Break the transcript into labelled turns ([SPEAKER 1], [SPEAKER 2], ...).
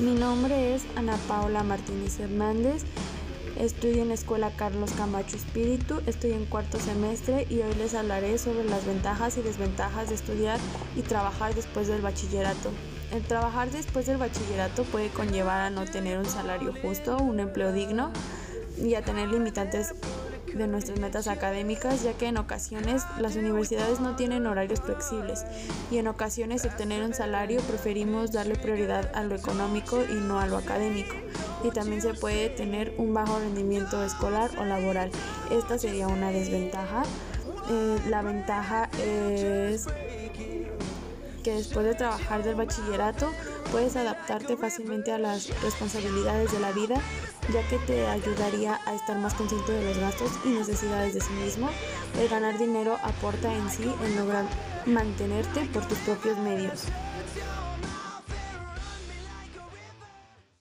[SPEAKER 1] Mi nombre es Ana Paula Martínez Hernández. Estudio en la Escuela Carlos Camacho Espíritu, estoy en cuarto semestre y hoy les hablaré sobre las ventajas y desventajas de estudiar y trabajar después del bachillerato. El trabajar después del bachillerato puede conllevar a no tener un salario justo, un empleo digno y a tener limitantes de nuestras metas académicas, ya que en ocasiones las universidades no tienen horarios flexibles y en ocasiones obtener un salario preferimos darle prioridad a lo económico y no a lo académico. Y también se puede tener un bajo rendimiento escolar o laboral. Esta sería una desventaja. Eh, la ventaja es que después de trabajar del bachillerato puedes adaptarte fácilmente a las responsabilidades de la vida, ya que te ayudaría a estar más consciente de los gastos y necesidades de sí mismo. El ganar dinero aporta en sí en lograr mantenerte por tus propios medios.